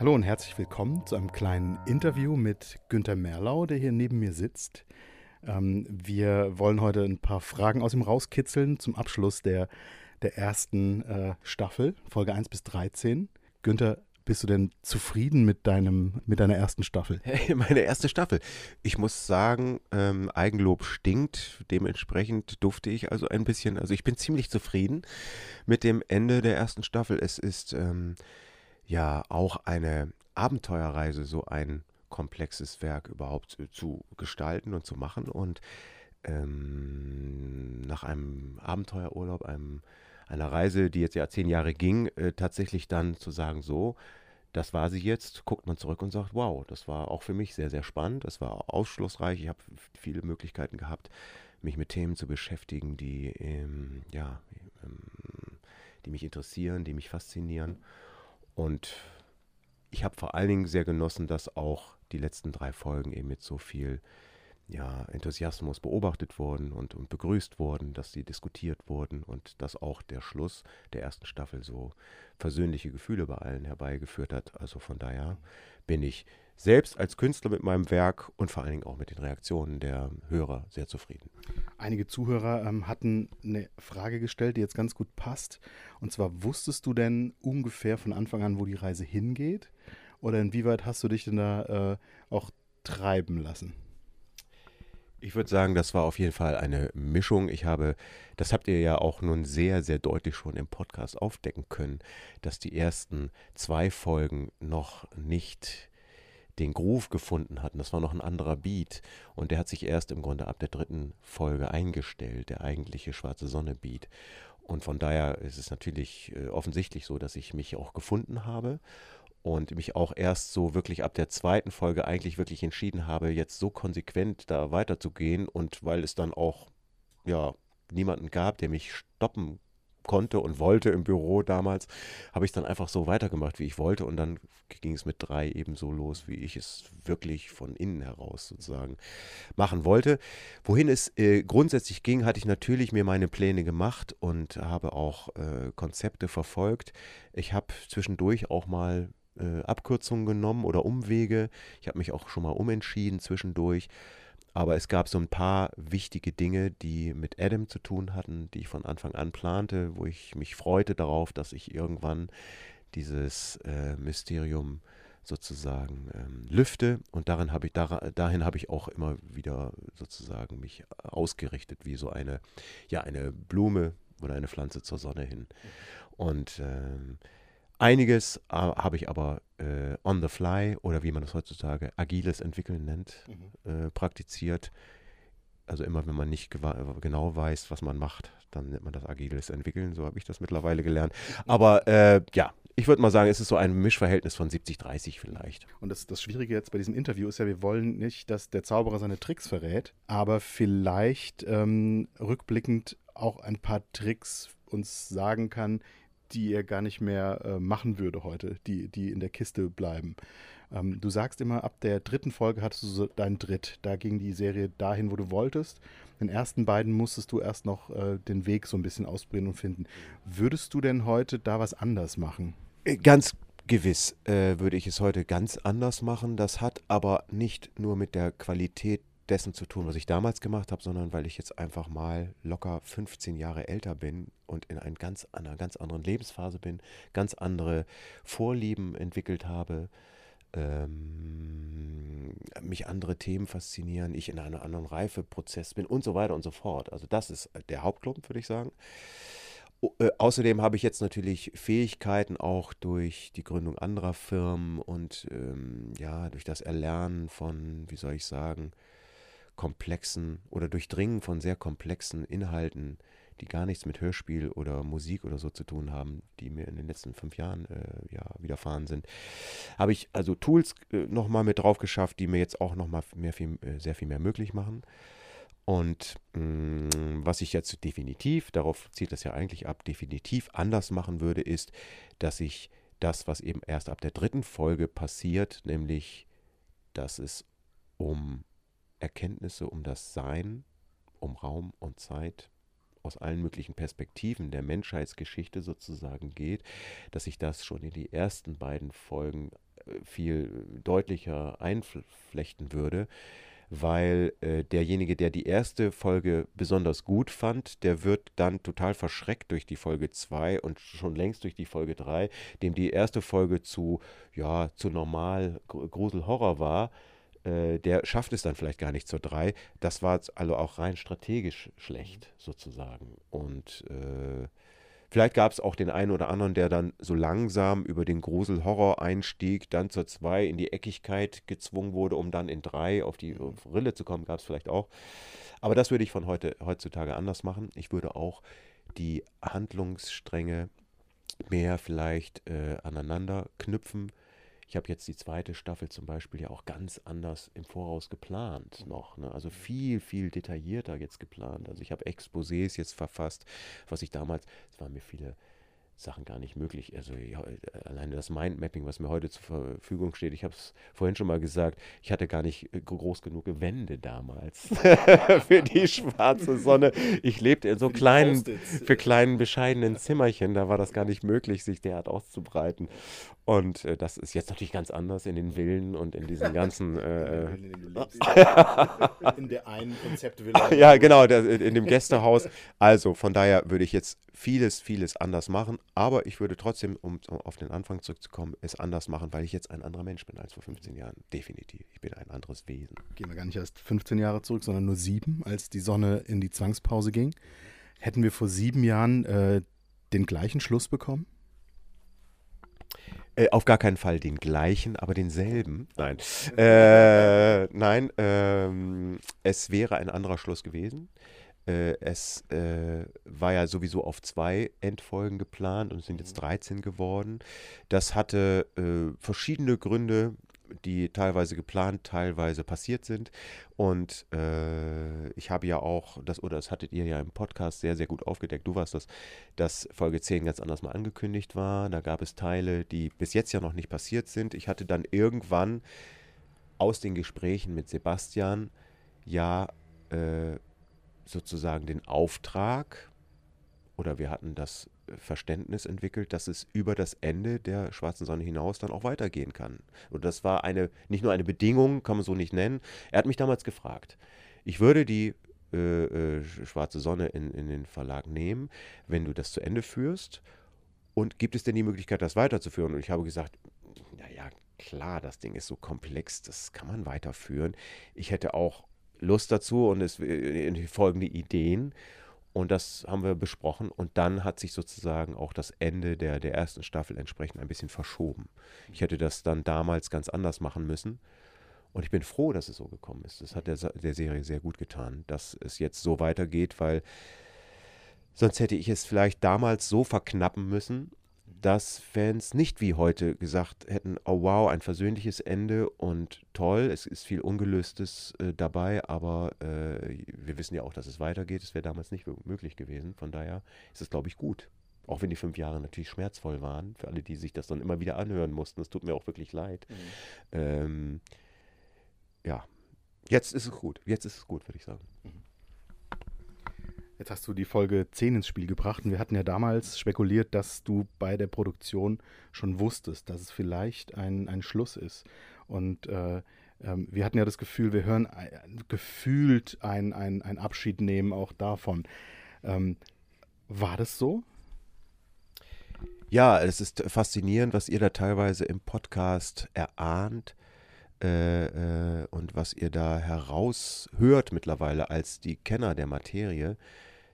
Hallo und herzlich willkommen zu einem kleinen Interview mit Günter Merlau, der hier neben mir sitzt. Ähm, wir wollen heute ein paar Fragen aus ihm rauskitzeln zum Abschluss der, der ersten äh, Staffel, Folge 1 bis 13. Günther, bist du denn zufrieden mit, deinem, mit deiner ersten Staffel? Hey, meine erste Staffel. Ich muss sagen, ähm, Eigenlob stinkt. Dementsprechend durfte ich also ein bisschen, also ich bin ziemlich zufrieden mit dem Ende der ersten Staffel. Es ist ähm, ja auch eine Abenteuerreise, so ein komplexes Werk überhaupt zu, zu gestalten und zu machen. Und ähm, nach einem Abenteuerurlaub, einem, einer Reise, die jetzt ja zehn Jahre ging, äh, tatsächlich dann zu sagen, so, das war sie jetzt, guckt man zurück und sagt, wow, das war auch für mich sehr, sehr spannend, das war ausschlussreich, ich habe viele Möglichkeiten gehabt, mich mit Themen zu beschäftigen, die, ähm, ja, ähm, die mich interessieren, die mich faszinieren. Und ich habe vor allen Dingen sehr genossen, dass auch die letzten drei Folgen eben mit so viel ja, Enthusiasmus beobachtet wurden und, und begrüßt wurden, dass sie diskutiert wurden und dass auch der Schluss der ersten Staffel so versöhnliche Gefühle bei allen herbeigeführt hat. Also von daher bin ich selbst als Künstler mit meinem Werk und vor allen Dingen auch mit den Reaktionen der Hörer sehr zufrieden. Einige Zuhörer ähm, hatten eine Frage gestellt, die jetzt ganz gut passt. Und zwar, wusstest du denn ungefähr von Anfang an, wo die Reise hingeht? Oder inwieweit hast du dich denn da äh, auch treiben lassen? Ich würde sagen, das war auf jeden Fall eine Mischung. Ich habe, das habt ihr ja auch nun sehr, sehr deutlich schon im Podcast aufdecken können, dass die ersten zwei Folgen noch nicht den Groove gefunden hatten. Das war noch ein anderer Beat und der hat sich erst im Grunde ab der dritten Folge eingestellt, der eigentliche Schwarze Sonne Beat. Und von daher ist es natürlich äh, offensichtlich so, dass ich mich auch gefunden habe und mich auch erst so wirklich ab der zweiten Folge eigentlich wirklich entschieden habe, jetzt so konsequent da weiterzugehen und weil es dann auch ja niemanden gab, der mich stoppen konnte und wollte im Büro damals, habe ich dann einfach so weitergemacht, wie ich wollte und dann ging es mit drei eben so los, wie ich es wirklich von innen heraus sozusagen machen wollte. Wohin es äh, grundsätzlich ging, hatte ich natürlich mir meine Pläne gemacht und habe auch äh, Konzepte verfolgt. Ich habe zwischendurch auch mal äh, Abkürzungen genommen oder Umwege. Ich habe mich auch schon mal umentschieden zwischendurch. Aber es gab so ein paar wichtige Dinge, die mit Adam zu tun hatten, die ich von Anfang an plante, wo ich mich freute darauf, dass ich irgendwann dieses äh, Mysterium sozusagen ähm, lüfte. Und darin habe ich, dar, dahin habe ich auch immer wieder sozusagen mich ausgerichtet, wie so eine, ja, eine Blume oder eine Pflanze zur Sonne hin. Und ähm, Einiges äh, habe ich aber äh, on the fly oder wie man das heutzutage agiles Entwickeln nennt, mhm. äh, praktiziert. Also immer, wenn man nicht genau weiß, was man macht, dann nennt man das agiles Entwickeln. So habe ich das mittlerweile gelernt. Mhm. Aber äh, ja, ich würde mal sagen, es ist so ein Mischverhältnis von 70-30 vielleicht. Und das, das Schwierige jetzt bei diesem Interview ist ja, wir wollen nicht, dass der Zauberer seine Tricks verrät, aber vielleicht ähm, rückblickend auch ein paar Tricks uns sagen kann, die er gar nicht mehr äh, machen würde heute, die, die in der Kiste bleiben. Ähm, du sagst immer, ab der dritten Folge hattest du so deinen Dritt. Da ging die Serie dahin, wo du wolltest. In den ersten beiden musstest du erst noch äh, den Weg so ein bisschen ausbrennen und finden. Würdest du denn heute da was anders machen? Äh, ganz gewiss äh, würde ich es heute ganz anders machen. Das hat aber nicht nur mit der Qualität dessen zu tun, was ich damals gemacht habe, sondern weil ich jetzt einfach mal locker 15 Jahre älter bin und in ein ganz, einer ganz anderen Lebensphase bin, ganz andere Vorlieben entwickelt habe, ähm, mich andere Themen faszinieren, ich in einem anderen Reifeprozess bin und so weiter und so fort. Also das ist der Hauptgrund, würde ich sagen. Äh, außerdem habe ich jetzt natürlich Fähigkeiten auch durch die Gründung anderer Firmen und ähm, ja, durch das Erlernen von, wie soll ich sagen, komplexen oder Durchdringen von sehr komplexen Inhalten, die gar nichts mit Hörspiel oder Musik oder so zu tun haben, die mir in den letzten fünf Jahren äh, ja, widerfahren sind, habe ich also Tools äh, nochmal mit drauf geschafft, die mir jetzt auch nochmal mehr viel, äh, sehr viel mehr möglich machen. Und mh, mm, was ich jetzt definitiv, darauf zielt das ja eigentlich ab, definitiv anders machen würde, ist, dass ich das, was eben erst ab der dritten Folge passiert, nämlich, dass es um Erkenntnisse um das Sein, um Raum und Zeit aus allen möglichen Perspektiven der Menschheitsgeschichte sozusagen geht, dass ich das schon in die ersten beiden Folgen viel deutlicher einflechten würde weil äh, derjenige, der die erste Folge besonders gut fand, der wird dann total verschreckt durch die Folge 2 und schon längst durch die Folge 3, dem die erste Folge zu, ja, zu normal Grusel-Horror war, äh, der schafft es dann vielleicht gar nicht zur 3. Das war also auch rein strategisch schlecht, sozusagen. Und äh, Vielleicht gab es auch den einen oder anderen, der dann so langsam über den Grusel-Horror-Einstieg dann zur 2 in die Eckigkeit gezwungen wurde, um dann in 3 auf die Rille zu kommen, gab es vielleicht auch. Aber das würde ich von heute, heutzutage anders machen. Ich würde auch die Handlungsstränge mehr vielleicht äh, aneinander knüpfen ich habe jetzt die zweite Staffel zum Beispiel ja auch ganz anders im Voraus geplant noch. Ne? Also viel, viel detaillierter jetzt geplant. Also ich habe Exposés jetzt verfasst, was ich damals, es waren mir viele Sachen gar nicht möglich. Also ja, alleine das Mindmapping, was mir heute zur Verfügung steht, ich habe es vorhin schon mal gesagt, ich hatte gar nicht äh, groß genug Wände damals für die schwarze Sonne. Ich lebte in so für kleinen, für kleinen, bescheidenen Zimmerchen, da war das gar nicht möglich, sich derart auszubreiten. Und äh, das ist jetzt natürlich ganz anders in den Villen und in diesen ganzen. Äh, in, der einen Konzeptvilla. Ja, genau, in dem Gästehaus. Also von daher würde ich jetzt vieles, vieles anders machen. Aber ich würde trotzdem, um auf den Anfang zurückzukommen, es anders machen, weil ich jetzt ein anderer Mensch bin als vor 15 Jahren. Definitiv. Ich bin ein anderes Wesen. Gehen wir gar nicht erst 15 Jahre zurück, sondern nur sieben, als die Sonne in die Zwangspause ging. Hätten wir vor sieben Jahren äh, den gleichen Schluss bekommen? Äh, auf gar keinen Fall den gleichen, aber denselben. Nein. Äh, nein, ähm, es wäre ein anderer Schluss gewesen. Äh, es äh, war ja sowieso auf zwei Endfolgen geplant und es sind jetzt 13 mhm. geworden. Das hatte äh, verschiedene Gründe, die teilweise geplant, teilweise passiert sind. Und äh, ich habe ja auch, das, oder das hattet ihr ja im Podcast sehr, sehr gut aufgedeckt, du warst das, dass Folge 10 ganz anders mal angekündigt war. Da gab es Teile, die bis jetzt ja noch nicht passiert sind. Ich hatte dann irgendwann aus den Gesprächen mit Sebastian ja äh, sozusagen den Auftrag, oder wir hatten das Verständnis entwickelt, dass es über das Ende der schwarzen Sonne hinaus dann auch weitergehen kann. Und das war eine, nicht nur eine Bedingung, kann man so nicht nennen. Er hat mich damals gefragt. Ich würde die äh, äh, schwarze Sonne in, in den Verlag nehmen, wenn du das zu Ende führst. Und gibt es denn die Möglichkeit, das weiterzuführen? Und ich habe gesagt, naja, klar, das Ding ist so komplex, das kann man weiterführen. Ich hätte auch Lust dazu und es äh, folgende Ideen. Und das haben wir besprochen. Und dann hat sich sozusagen auch das Ende der, der ersten Staffel entsprechend ein bisschen verschoben. Ich hätte das dann damals ganz anders machen müssen. Und ich bin froh, dass es so gekommen ist. Das hat der, der Serie sehr gut getan, dass es jetzt so weitergeht, weil sonst hätte ich es vielleicht damals so verknappen müssen, dass Fans nicht wie heute gesagt hätten, oh wow, ein versöhnliches Ende und toll, es ist viel Ungelöstes äh, dabei, aber äh, wir wissen ja auch, dass es weitergeht. Es wäre damals nicht möglich gewesen. Von daher ist es, glaube ich, gut. Auch wenn die fünf Jahre natürlich schmerzvoll waren, für alle, die sich das dann immer wieder anhören mussten. Es tut mir auch wirklich leid. Mhm. Ähm, ja, jetzt ist es gut. Jetzt ist es gut, würde ich sagen. Jetzt hast du die Folge 10 ins Spiel gebracht und wir hatten ja damals spekuliert, dass du bei der Produktion schon wusstest, dass es vielleicht ein, ein Schluss ist. Und äh, ähm, wir hatten ja das Gefühl, wir hören gefühlt ein, ein, ein Abschied nehmen auch davon. Ähm, war das so? Ja, es ist faszinierend, was ihr da teilweise im Podcast erahnt. Äh, äh, und was ihr da heraushört mittlerweile als die Kenner der Materie,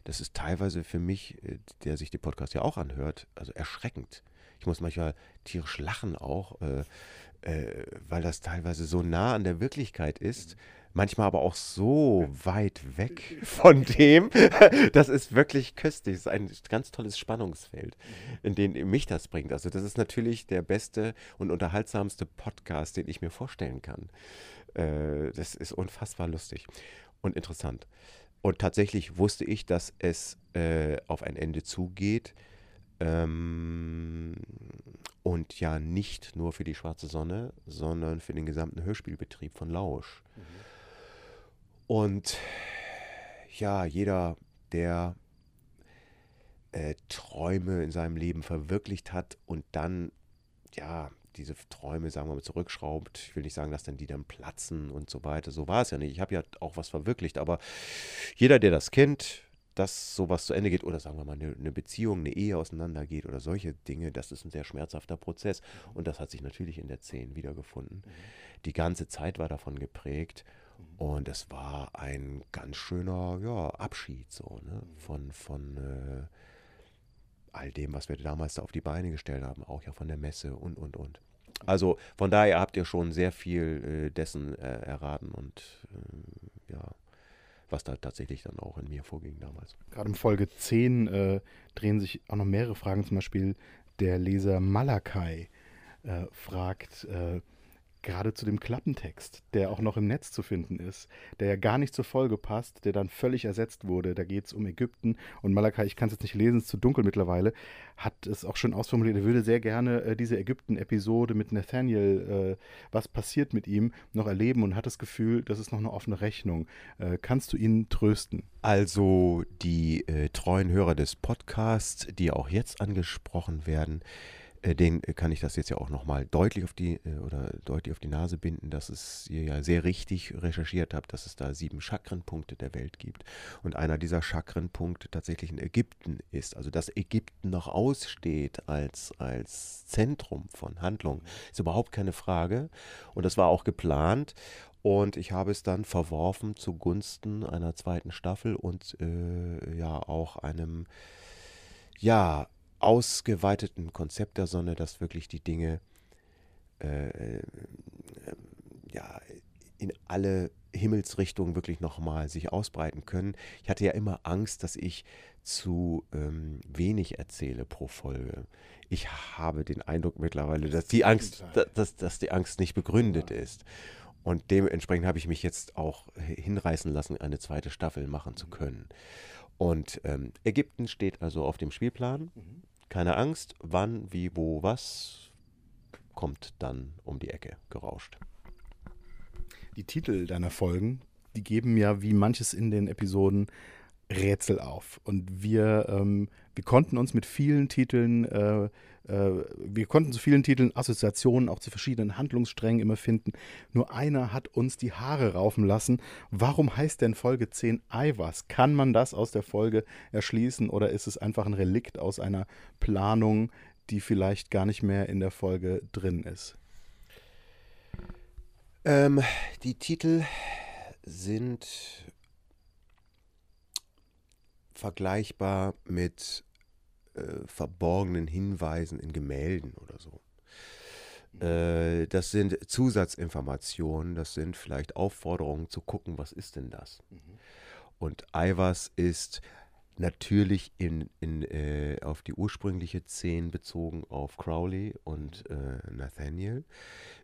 das ist teilweise für mich, äh, der sich den Podcast ja auch anhört, also erschreckend. Ich muss manchmal tierisch lachen auch, äh, äh, weil das teilweise so nah an der Wirklichkeit ist. Manchmal aber auch so weit weg von dem. Das ist wirklich köstlich. Das ist ein ganz tolles Spannungsfeld, in dem mich das bringt. Also, das ist natürlich der beste und unterhaltsamste Podcast, den ich mir vorstellen kann. Äh, das ist unfassbar lustig und interessant. Und tatsächlich wusste ich, dass es äh, auf ein Ende zugeht. Ähm, und ja nicht nur für die Schwarze Sonne, sondern für den gesamten Hörspielbetrieb von Lausch. Mhm. Und ja, jeder, der äh, Träume in seinem Leben verwirklicht hat und dann ja diese Träume, sagen wir mal, zurückschraubt. Ich will nicht sagen, dass dann die dann platzen und so weiter. So war es ja nicht. Ich habe ja auch was verwirklicht, aber jeder, der das kennt, dass sowas zu Ende geht oder sagen wir mal eine, eine, Beziehung, eine Ehe auseinandergeht oder solche Dinge, das ist ein sehr schmerzhafter Prozess und das hat sich natürlich in der 10 wiedergefunden. Mhm. Die ganze Zeit war davon geprägt mhm. und es war ein ganz schöner ja, Abschied so ne? Mhm. von, von äh, all dem, was wir damals da auf die Beine gestellt haben, auch ja von der Messe und und und. Also von daher habt ihr schon sehr viel äh, dessen äh, erraten und äh, ja was da tatsächlich dann auch in mir vorging damals. Gerade in Folge 10 äh, drehen sich auch noch mehrere Fragen, zum Beispiel der Leser Malakai äh, fragt, äh, gerade zu dem Klappentext, der auch noch im Netz zu finden ist, der ja gar nicht zur Folge passt, der dann völlig ersetzt wurde. Da geht es um Ägypten und Malakai, ich kann es jetzt nicht lesen, es ist zu dunkel mittlerweile, hat es auch schon ausformuliert, er würde sehr gerne äh, diese Ägypten-Episode mit Nathaniel, äh, was passiert mit ihm, noch erleben und hat das Gefühl, das ist noch eine offene Rechnung. Äh, kannst du ihn trösten? Also die äh, treuen Hörer des Podcasts, die auch jetzt angesprochen werden, den äh, kann ich das jetzt ja auch nochmal deutlich auf die äh, oder deutlich auf die Nase binden, dass es ihr ja sehr richtig recherchiert habt, dass es da sieben Chakrenpunkte der Welt gibt. Und einer dieser Chakrenpunkte tatsächlich in Ägypten ist. Also dass Ägypten noch aussteht als, als Zentrum von Handlung, ist überhaupt keine Frage. Und das war auch geplant. Und ich habe es dann verworfen zugunsten einer zweiten Staffel und äh, ja auch einem ja ausgeweiteten Konzept der Sonne, dass wirklich die Dinge äh, äh, ja, in alle Himmelsrichtungen wirklich nochmal sich ausbreiten können. Ich hatte ja immer Angst, dass ich zu ähm, wenig erzähle pro Folge. Ich habe den Eindruck mittlerweile, dass die Angst, dass, dass die Angst nicht begründet ist. Und dementsprechend habe ich mich jetzt auch hinreißen lassen, eine zweite Staffel machen zu können. Und ähm, Ägypten steht also auf dem Spielplan. Mhm. Keine Angst, wann, wie, wo, was kommt dann um die Ecke gerauscht. Die Titel deiner Folgen, die geben ja wie manches in den Episoden Rätsel auf. Und wir, ähm, wir konnten uns mit vielen Titeln, äh, äh, wir konnten zu vielen Titeln Assoziationen auch zu verschiedenen Handlungssträngen immer finden. Nur einer hat uns die Haare raufen lassen. Warum heißt denn Folge 10 Eiwas? Kann man das aus der Folge erschließen oder ist es einfach ein Relikt aus einer Planung, die vielleicht gar nicht mehr in der Folge drin ist? Ähm, die Titel sind vergleichbar mit äh, verborgenen Hinweisen in Gemälden oder so. Äh, das sind Zusatzinformationen, das sind vielleicht Aufforderungen zu gucken, was ist denn das? Mhm. Und Ivers ist natürlich in, in, äh, auf die ursprüngliche Szene bezogen auf Crowley und äh, Nathaniel.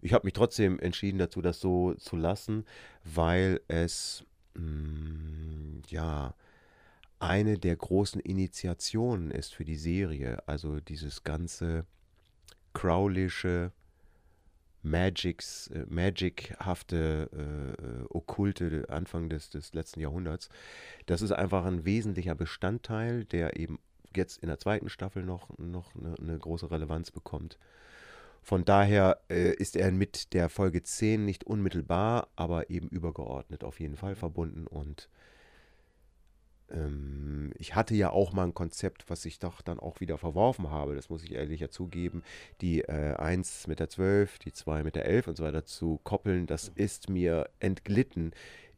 Ich habe mich trotzdem entschieden dazu, das so zu lassen, weil es mh, mm, ja eine der großen Initiationen ist für die Serie. Also dieses ganze Crowlische, Magics, äh, Magic-hafte, äh, okkulte Anfang des, des letzten Jahrhunderts. Das ist einfach ein wesentlicher Bestandteil, der eben jetzt in der zweiten Staffel noch, noch eine, eine große Relevanz bekommt. Von daher äh, ist er mit der Folge 10 nicht unmittelbar, aber eben übergeordnet auf jeden Fall verbunden und ähm, ich hatte ja auch mal ein Konzept, was ich doch dann auch wieder verworfen habe, das muss ich ehrlich ja zugeben, die äh, 1 mit der 12, die 2 mit der 11 und so weiter zu koppeln, das mhm. ist mir entglitten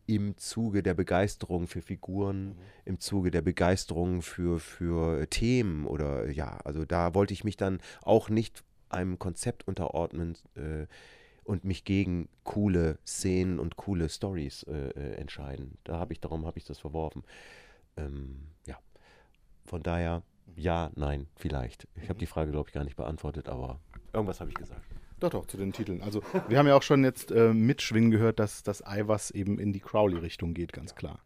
im Zuge der Begeisterung für Figuren, mhm. im Zuge der Begeisterung für, für Themen oder ja, also da wollte ich mich dann auch nicht einem Konzept unterordnen äh, und mich gegen coole Szenen und coole Stories äh, äh entscheiden. Da habe ich, darum habe ich das verworfen. Ähm, ja, von daher, ja, nein, vielleicht. Ich habe die Frage, glaube ich, gar nicht beantwortet, aber irgendwas habe ich gesagt. Doch, doch, zu den Titeln. Also, wir haben ja auch schon jetzt äh, mitschwingen gehört, dass das Eiwas eben in die Crowley-Richtung geht, ganz klar.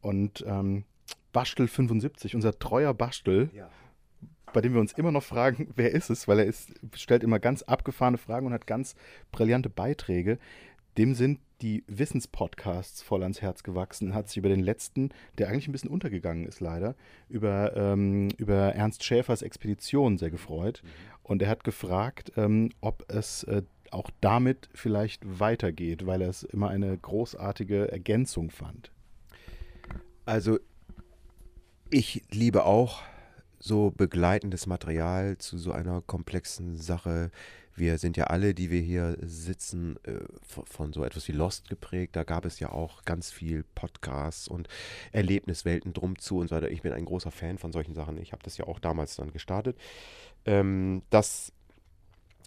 Und ähm, Bastel 75, unser treuer Bastel, ja. bei dem wir uns immer noch fragen, wer ist es, weil er ist, stellt immer ganz abgefahrene Fragen und hat ganz brillante Beiträge dem sind die Wissenspodcasts voll ans Herz gewachsen, hat sich über den letzten, der eigentlich ein bisschen untergegangen ist leider, über, ähm, über Ernst Schäfers Expedition sehr gefreut. Mhm. Und er hat gefragt, ähm, ob es äh, auch damit vielleicht weitergeht, weil er es immer eine großartige Ergänzung fand. Also ich liebe auch so begleitendes Material zu so einer komplexen Sache. Wir sind ja alle, die wir hier sitzen, äh, von so etwas wie Lost geprägt. Da gab es ja auch ganz viel Podcasts und Erlebniswelten drum zu und so weiter. Ich bin ein großer Fan von solchen Sachen. Ich habe das ja auch damals dann gestartet. Ähm, das,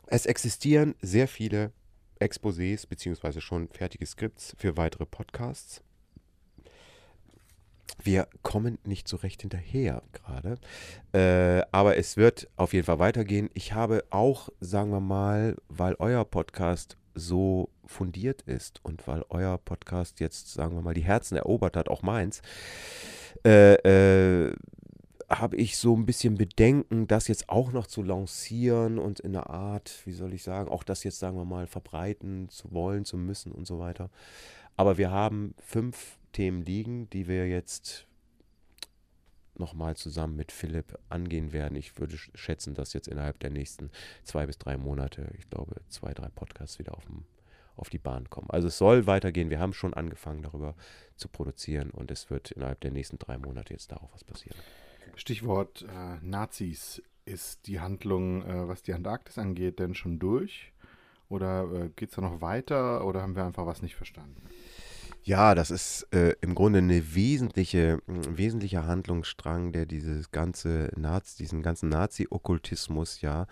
es existieren sehr viele Exposés beziehungsweise schon fertige Skripts für weitere Podcasts wir kommen nicht so recht hinterher gerade. Äh, aber es wird auf jeden Fall weitergehen. Ich habe auch, sagen wir mal, weil euer Podcast so fundiert ist und weil euer Podcast jetzt, sagen wir mal, die Herzen erobert hat, auch meins, äh, äh, habe ich so ein bisschen Bedenken, das jetzt auch noch zu lancieren und in einer Art, wie soll ich sagen, auch das jetzt, sagen wir mal, verbreiten zu wollen, zu müssen und so weiter. Aber wir haben fünf Themen liegen, die wir jetzt nochmal zusammen mit Philipp angehen werden. Ich würde schätzen, dass jetzt innerhalb der nächsten zwei bis drei Monate, ich glaube, zwei, drei Podcasts wieder auf, dem, auf die Bahn kommen. Also es soll weitergehen. Wir haben schon angefangen, darüber zu produzieren und es wird innerhalb der nächsten drei Monate jetzt darauf was passieren. Stichwort äh, Nazis. Ist die Handlung, äh, was die Antarktis angeht, denn schon durch? Oder äh, geht es da noch weiter oder haben wir einfach was nicht verstanden? Ja, das ist äh, im Grunde eine wesentliche, ein wesentlicher Handlungsstrang, der dieses ganze Nazi, diesen ganzen Nazi-Okkultismus ja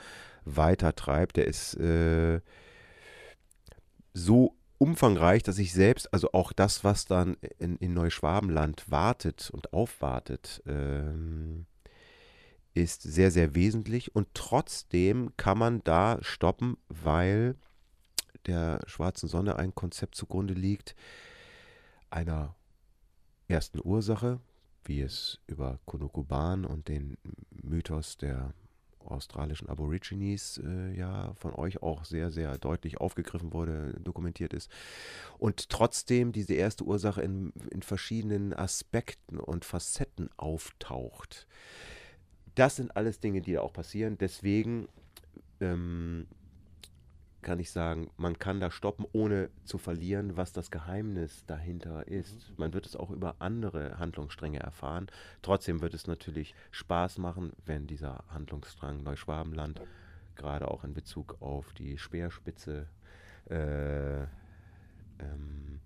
weitertreibt. Der ist äh, so umfangreich, dass ich selbst, also auch das, was dann in, in Neuschwabenland wartet und aufwartet, ähm, ist sehr, sehr wesentlich. Und trotzdem kann man da stoppen, weil der schwarzen Sonne ein Konzept zugrunde liegt, einer ersten Ursache, wie es über Kunukuban und den Mythos der australischen Aborigines äh, ja von euch auch sehr, sehr deutlich aufgegriffen wurde, dokumentiert ist. Und trotzdem diese erste Ursache in, in verschiedenen Aspekten und Facetten auftaucht. Das sind alles Dinge, die da auch passieren. Deswegen ähm, kann ich sagen, man kann da stoppen, ohne zu verlieren, was das Geheimnis dahinter ist. Mhm. Man wird es auch über andere Handlungsstränge erfahren. Trotzdem wird es natürlich Spaß machen, wenn dieser Handlungsstrang Neuschwabenland, gerade auch in Bezug auf die Speerspitze, äh, ähm,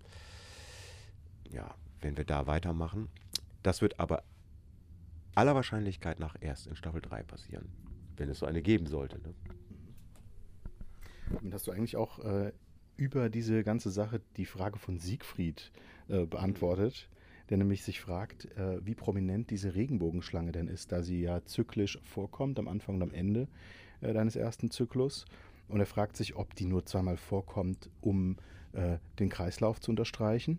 ja, wenn wir da weitermachen. Das wird aber aller Wahrscheinlichkeit nach erst in Staffel 3 passieren, wenn es so eine geben sollte. Ne? Damit hast du eigentlich auch äh, über diese ganze Sache die Frage von Siegfried äh, beantwortet, der nämlich sich fragt, äh, wie prominent diese Regenbogenschlange denn ist, da sie ja zyklisch vorkommt, am Anfang und am Ende äh, deines ersten Zyklus. Und er fragt sich, ob die nur zweimal vorkommt, um äh, den Kreislauf zu unterstreichen,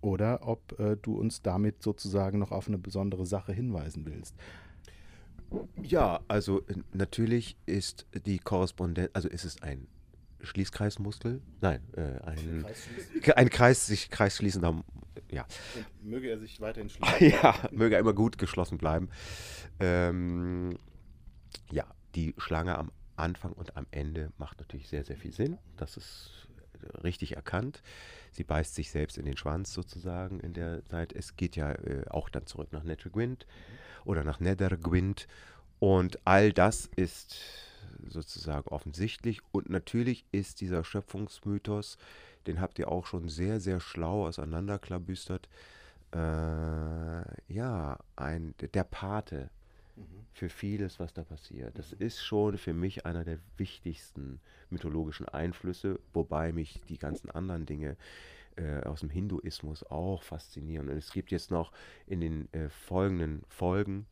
oder ob äh, du uns damit sozusagen noch auf eine besondere Sache hinweisen willst. Ja, also äh, natürlich ist die Korrespondenz, also ist es ein Schließkreismuskel? Nein, äh, ein, ein Kreis, sich kreisschließender, ja. Und möge er sich weiterhin schließen. ja, möge er immer gut geschlossen bleiben. Ähm, ja, die Schlange am Anfang und am Ende macht natürlich sehr, sehr viel Sinn. Das ist richtig erkannt. Sie beißt sich selbst in den Schwanz sozusagen in der Zeit. Es geht ja äh, auch dann zurück nach Nethergwind oder nach Nethergwind. Und all das ist sozusagen offensichtlich. Und natürlich ist dieser Schöpfungsmythos, den habt ihr auch schon sehr, sehr schlau auseinanderklabüstert, äh, ja, ein, der Pate für vieles, was da passiert. Das ist schon für mich einer der wichtigsten mythologischen Einflüsse, wobei mich die ganzen anderen Dinge äh, aus dem Hinduismus auch faszinieren. Und es gibt jetzt noch in den äh, folgenden Folgen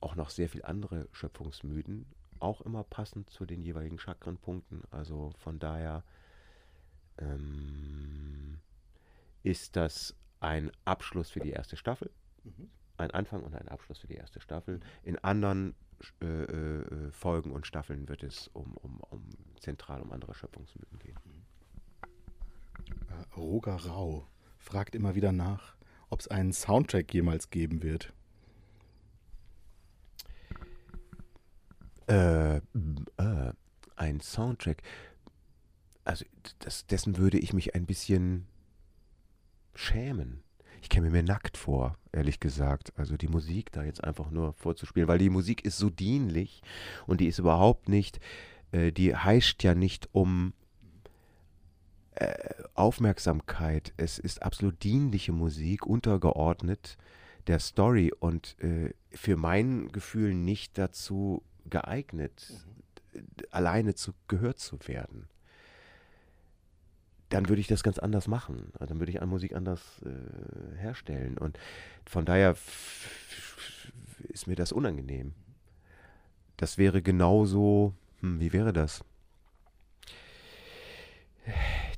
auch noch sehr viele andere Schöpfungsmythen, auch immer passend zu den jeweiligen Chakrenpunkten. Also von daher ähm, ist das ein Abschluss für die erste Staffel. Mhm ein Anfang und ein Abschluss für die erste Staffel. In anderen äh, äh, Folgen und Staffeln wird es um, um, um zentral um andere Schöpfungsmythen gehen. Roger Rau fragt immer wieder nach, ob es einen Soundtrack jemals geben wird. Äh, äh, ein Soundtrack. Also das, dessen würde ich mich ein bisschen schämen. Ich käme mir nackt vor, ehrlich gesagt. Also die Musik da jetzt einfach nur vorzuspielen, weil die Musik ist so dienlich und die ist überhaupt nicht, äh, die heischt ja nicht um äh, Aufmerksamkeit. Es ist absolut dienliche Musik, untergeordnet der Story und äh, für mein Gefühl nicht dazu geeignet, mhm. alleine zu, gehört zu werden dann würde ich das ganz anders machen. Also dann würde ich an Musik anders äh, herstellen. Und von daher ist mir das unangenehm. Das wäre genauso, hm, wie wäre das?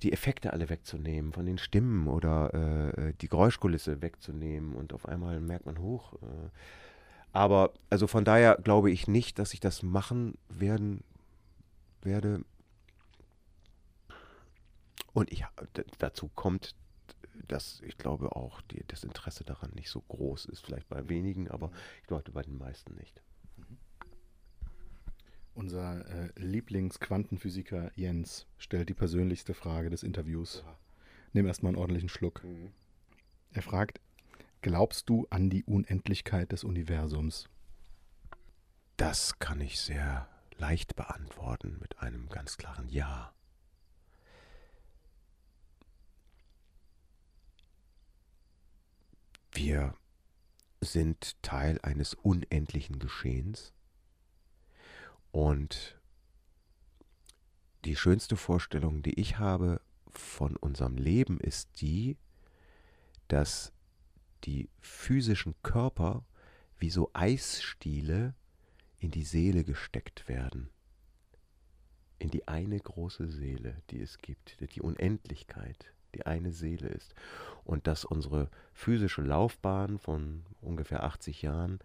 Die Effekte alle wegzunehmen von den Stimmen oder äh, die Geräuschkulisse wegzunehmen und auf einmal merkt man hoch. Äh. Aber also von daher glaube ich nicht, dass ich das machen werden werde und ich, dazu kommt, dass ich glaube auch die, das Interesse daran nicht so groß ist, vielleicht bei wenigen, aber ich glaube bei den meisten nicht. Unser äh, Lieblingsquantenphysiker Jens stellt die persönlichste Frage des Interviews. Nimm erstmal einen ordentlichen Schluck. Mhm. Er fragt, glaubst du an die Unendlichkeit des Universums? Das kann ich sehr leicht beantworten mit einem ganz klaren Ja. Wir sind Teil eines unendlichen Geschehens und die schönste Vorstellung, die ich habe von unserem Leben, ist die, dass die physischen Körper wie so Eisstiele in die Seele gesteckt werden. In die eine große Seele, die es gibt, die Unendlichkeit die eine Seele ist. Und dass unsere physische Laufbahn von ungefähr 80 Jahren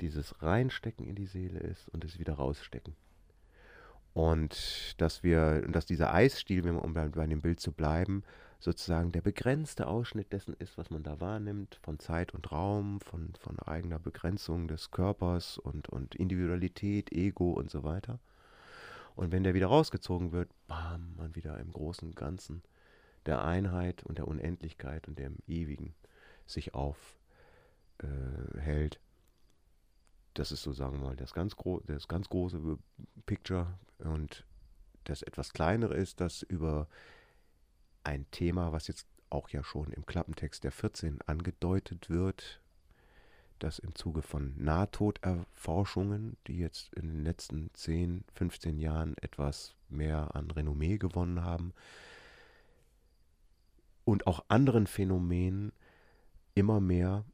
dieses Reinstecken in die Seele ist und es wieder rausstecken. Und dass wir, dass dieser Eisstiel, um bei, dem Bild zu bleiben, sozusagen der begrenzte Ausschnitt dessen ist, was man da wahrnimmt, von Zeit und Raum, von, von eigener Begrenzung des Körpers und, und Individualität, Ego und so weiter. Und wenn der wieder rausgezogen wird, bam, man wieder im großen Ganzen der Einheit und der Unendlichkeit und dem Ewigen sich aufhält. Äh, das ist so, sagen wir mal, das ganz, das ganz große Picture. Und das etwas kleinere ist, dass über ein Thema, was jetzt auch ja schon im Klappentext der 14 angedeutet wird, das im Zuge von Nahtoderforschungen, die jetzt in den letzten 10, 15 Jahren etwas mehr an Renommee gewonnen haben, und auch anderen Phänomenen immer mehr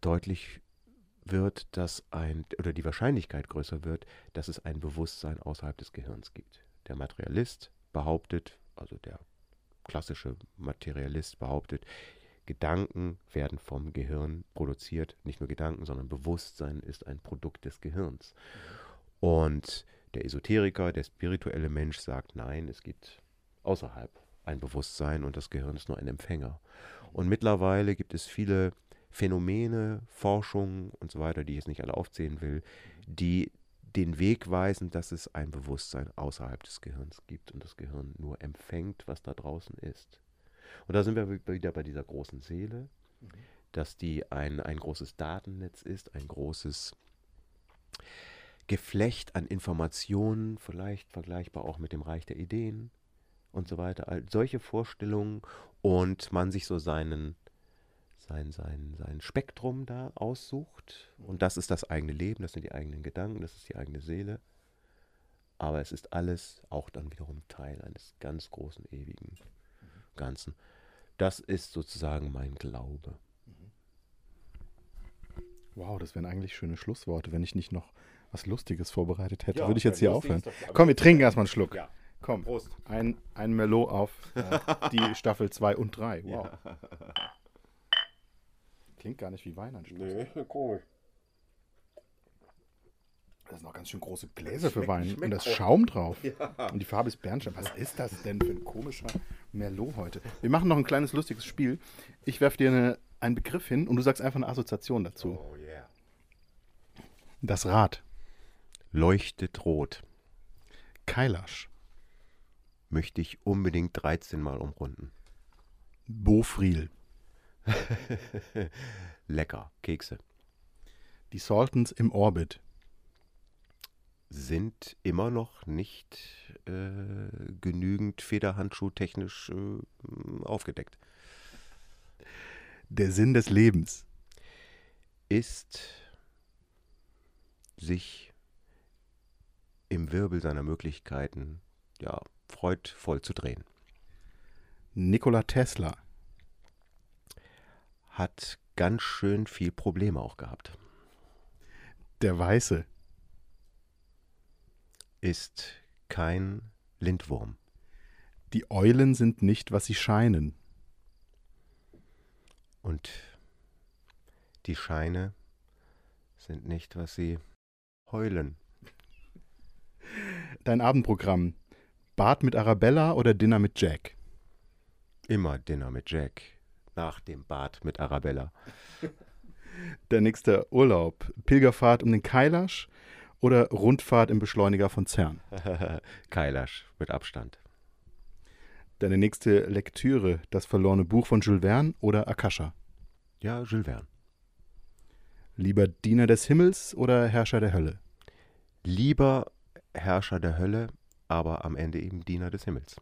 deutlich wird, dass ein, oder die Wahrscheinlichkeit größer wird, dass es ein Bewusstsein außerhalb des Gehirns gibt. Der Materialist behauptet, also der klassische Materialist behauptet, Gedanken werden vom Gehirn produziert. Nicht nur Gedanken, sondern Bewusstsein ist ein Produkt des Gehirns. Und der Esoteriker, der spirituelle Mensch sagt, nein, es gibt außerhalb ein Bewusstsein und das Gehirn ist nur ein Empfänger. Und mittlerweile gibt es viele Phänomene, Forschung und so weiter, die ich jetzt nicht alle aufzählen will, die den Weg weisen, dass es ein Bewusstsein außerhalb des Gehirns gibt und das Gehirn nur empfängt, was da draußen ist. Und da sind wir wieder bei dieser großen Seele, mhm. dass die ein, ein großes Datennetz ist, ein großes Geflecht an Informationen, vielleicht vergleichbar auch mit dem Reich der Ideen, und so weiter. All solche Vorstellungen und man sich so seinen, sein, sein, sein Spektrum da aussucht. Und das ist das eigene Leben, das sind die eigenen Gedanken, das ist die eigene Seele. Aber es ist alles auch dann wiederum Teil eines ganz großen, ewigen Ganzen. Das ist sozusagen mein Glaube. Wow, das wären eigentlich schöne Schlussworte. Wenn ich nicht noch was Lustiges vorbereitet hätte, ja, würde ich jetzt hier aufhören. Komm, wir trinken erstmal einen Schluck. Ja. Komm, Prost. Ein, ein Merlot auf äh, die Staffel 2 und 3. Wow. Ja. Klingt gar nicht wie Wein anstatt. Nee, komisch. Das sind noch ganz schön große Gläser für Wein. Und das Schaum drauf. Ja. Und die Farbe ist Bernstein. Was ist das denn für ein komischer Merlot heute. Wir machen noch ein kleines lustiges Spiel. Ich werfe dir eine, einen Begriff hin und du sagst einfach eine Assoziation dazu. Oh yeah. Das Rad. Leuchtet rot. Kailash. Möchte ich unbedingt 13 Mal umrunden. Bofril. Lecker. Kekse. Die Saltons im Orbit. Sind immer noch nicht äh, genügend federhandschuhtechnisch äh, aufgedeckt. Der Sinn des Lebens. Ist sich im Wirbel seiner Möglichkeiten ja, freudvoll zu drehen. Nikola Tesla. Hat ganz schön viel Probleme auch gehabt. Der Weiße. Ist kein Lindwurm. Die Eulen sind nicht, was sie scheinen. Und die Scheine sind nicht, was sie heulen. Dein Abendprogramm. Bad mit Arabella oder Dinner mit Jack? Immer Dinner mit Jack. Nach dem Bad mit Arabella. Der nächste Urlaub. Pilgerfahrt um den Kailash oder Rundfahrt im Beschleuniger von CERN? Kailash mit Abstand. Deine nächste Lektüre. Das verlorene Buch von Jules Verne oder Akasha? Ja, Jules Verne. Lieber Diener des Himmels oder Herrscher der Hölle? Lieber Herrscher der Hölle, aber am Ende eben Diener des Himmels.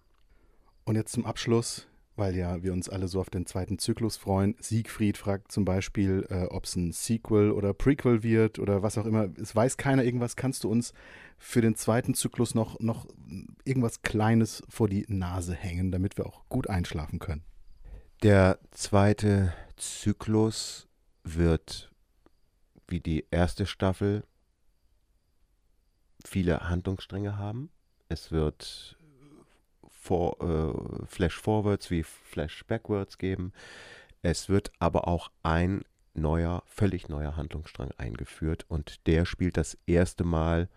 Und jetzt zum Abschluss, weil ja wir uns alle so auf den zweiten Zyklus freuen. Siegfried fragt zum Beispiel, äh, ob es ein Sequel oder Prequel wird oder was auch immer. Es weiß keiner irgendwas. Kannst du uns für den zweiten Zyklus noch, noch irgendwas Kleines vor die Nase hängen, damit wir auch gut einschlafen können? Der zweite Zyklus wird wie die erste Staffel viele Handlungsstränge haben. Es wird vor, äh, Flash Forwards wie Flash Backwards geben. Es wird aber auch ein neuer, völlig neuer Handlungsstrang eingeführt und der spielt das erste Mal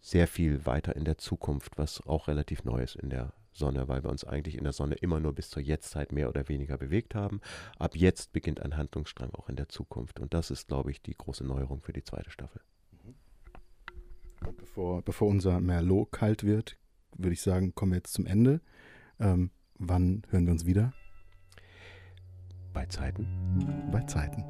sehr viel weiter in der Zukunft, was auch relativ neu ist in der Sonne, weil wir uns eigentlich in der Sonne immer nur bis zur Jetztzeit mehr oder weniger bewegt haben. Ab jetzt beginnt ein Handlungsstrang auch in der Zukunft und das ist, glaube ich, die große Neuerung für die zweite Staffel. Und bevor, bevor unser Merlot kalt wird, würde ich sagen, kommen wir jetzt zum Ende. Ähm, wann hören wir uns wieder? Bei Zeiten. Bei Zeiten.